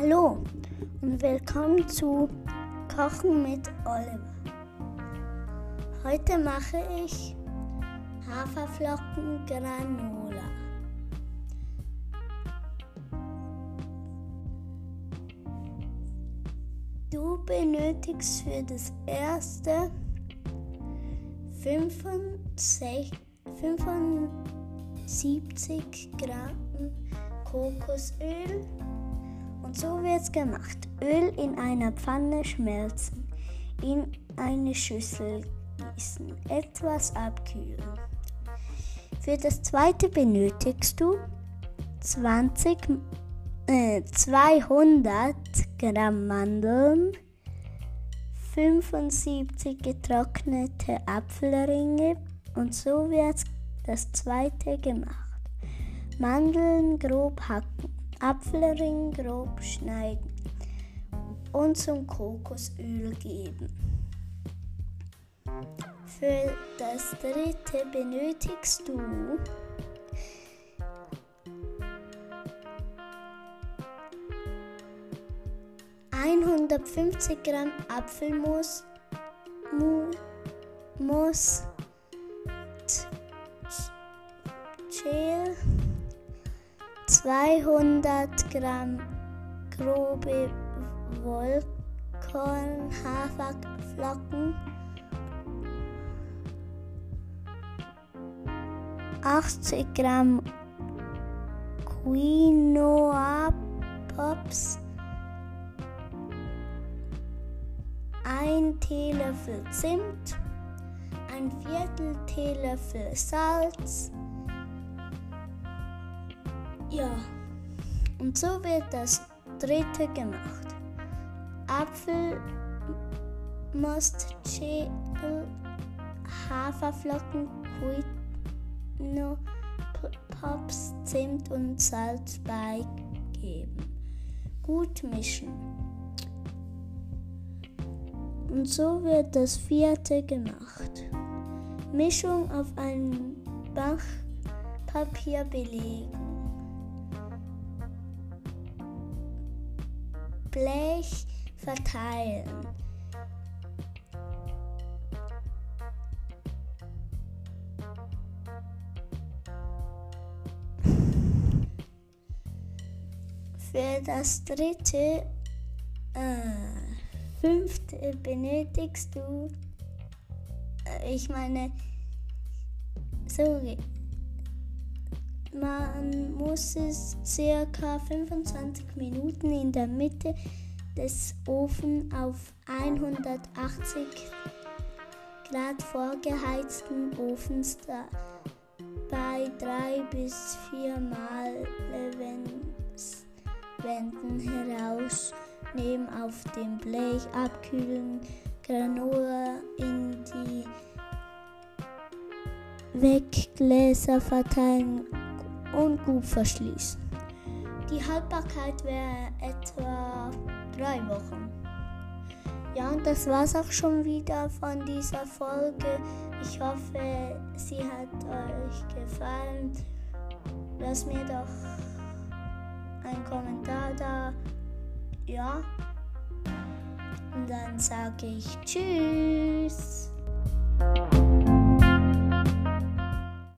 Hallo und willkommen zu Kochen mit Oliver. Heute mache ich Haferflocken Granola. Du benötigst für das erste 75, 75 Gramm Kokosöl und so wird es gemacht. Öl in einer Pfanne schmelzen, in eine Schüssel gießen, etwas abkühlen. Für das zweite benötigst du 20, äh, 200 Gramm Mandeln, 75 getrocknete Apfelringe und so wird das zweite gemacht. Mandeln grob hacken, Apfelring grob schneiden und zum Kokosöl geben. Für das dritte benötigst du einhundertfünfzig Gramm Apfelmus, Mu, 200 Gramm grobe Wollkornhaferflocken, 80 Gramm Quinoa Pops, 1 Teelöffel Zimt, ein Viertel Teelöffel Salz. Ja, und so wird das dritte gemacht. Apfelmost, Schäl, Haferflocken, Quino, Pops, Zimt und Salz beigeben. Gut mischen. Und so wird das vierte gemacht. Mischung auf ein Backpapier belegen. Blech verteilen. Für das dritte, äh, fünfte benötigst du, äh, ich meine, so, man muss es circa 25 Minuten in der Mitte des Ofens auf 180 Grad vorgeheizten Ofens bei drei bis vier Mal Wenden herausnehmen, auf dem Blech abkühlen, Granola in die Weggläser verteilen und gut verschließen. Die Haltbarkeit wäre etwa drei Wochen. Ja, und das war's auch schon wieder von dieser Folge. Ich hoffe, sie hat euch gefallen. Lasst mir doch einen Kommentar da. Ja. Und dann sage ich Tschüss.